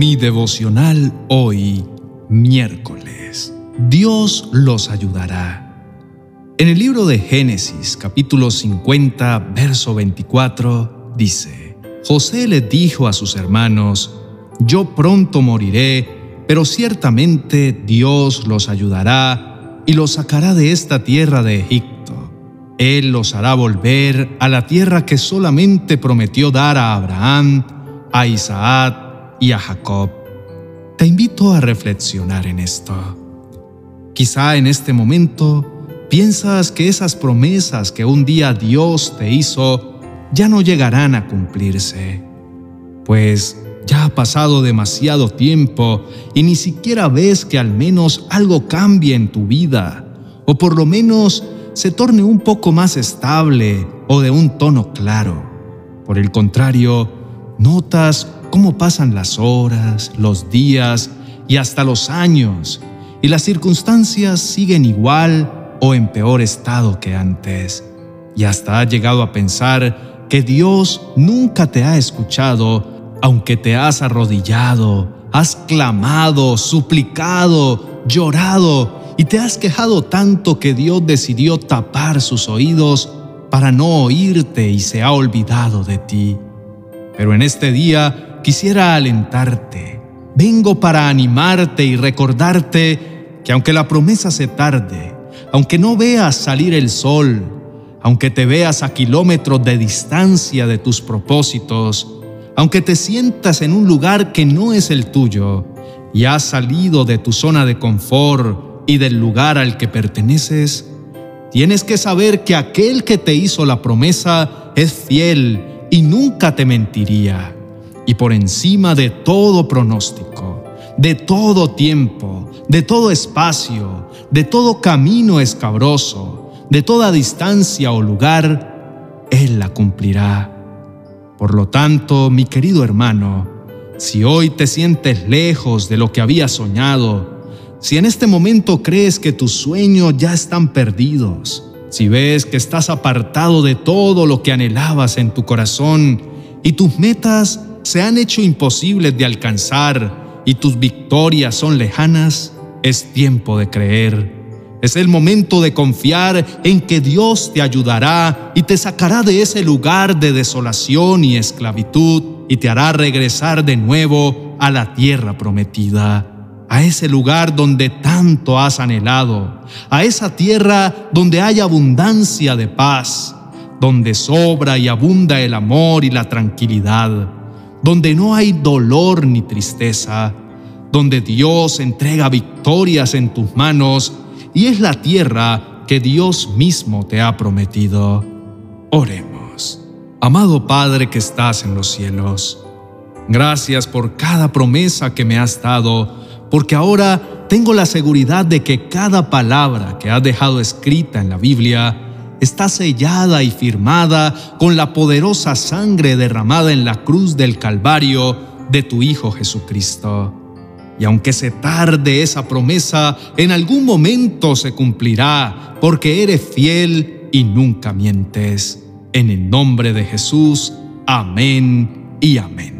Mi devocional hoy, miércoles. Dios los ayudará. En el libro de Génesis, capítulo 50, verso 24, dice, José le dijo a sus hermanos, Yo pronto moriré, pero ciertamente Dios los ayudará y los sacará de esta tierra de Egipto. Él los hará volver a la tierra que solamente prometió dar a Abraham, a Isaac, y a Jacob. Te invito a reflexionar en esto. Quizá en este momento piensas que esas promesas que un día Dios te hizo ya no llegarán a cumplirse, pues ya ha pasado demasiado tiempo y ni siquiera ves que al menos algo cambie en tu vida, o por lo menos se torne un poco más estable o de un tono claro. Por el contrario, notas cómo pasan las horas, los días y hasta los años, y las circunstancias siguen igual o en peor estado que antes. Y hasta has llegado a pensar que Dios nunca te ha escuchado, aunque te has arrodillado, has clamado, suplicado, llorado y te has quejado tanto que Dios decidió tapar sus oídos para no oírte y se ha olvidado de ti. Pero en este día quisiera alentarte. Vengo para animarte y recordarte que aunque la promesa se tarde, aunque no veas salir el sol, aunque te veas a kilómetros de distancia de tus propósitos, aunque te sientas en un lugar que no es el tuyo y has salido de tu zona de confort y del lugar al que perteneces, tienes que saber que aquel que te hizo la promesa es fiel y nunca te mentiría y por encima de todo pronóstico, de todo tiempo, de todo espacio, de todo camino escabroso, de toda distancia o lugar, Él la cumplirá. Por lo tanto, mi querido hermano, si hoy te sientes lejos de lo que habías soñado, si en este momento crees que tus sueños ya están perdidos, si ves que estás apartado de todo lo que anhelabas en tu corazón y tus metas se han hecho imposibles de alcanzar y tus victorias son lejanas, es tiempo de creer. Es el momento de confiar en que Dios te ayudará y te sacará de ese lugar de desolación y esclavitud y te hará regresar de nuevo a la tierra prometida, a ese lugar donde tanto has anhelado, a esa tierra donde hay abundancia de paz, donde sobra y abunda el amor y la tranquilidad donde no hay dolor ni tristeza, donde Dios entrega victorias en tus manos y es la tierra que Dios mismo te ha prometido. Oremos. Amado Padre que estás en los cielos, gracias por cada promesa que me has dado, porque ahora tengo la seguridad de que cada palabra que has dejado escrita en la Biblia está sellada y firmada con la poderosa sangre derramada en la cruz del Calvario de tu Hijo Jesucristo. Y aunque se tarde esa promesa, en algún momento se cumplirá, porque eres fiel y nunca mientes. En el nombre de Jesús, amén y amén.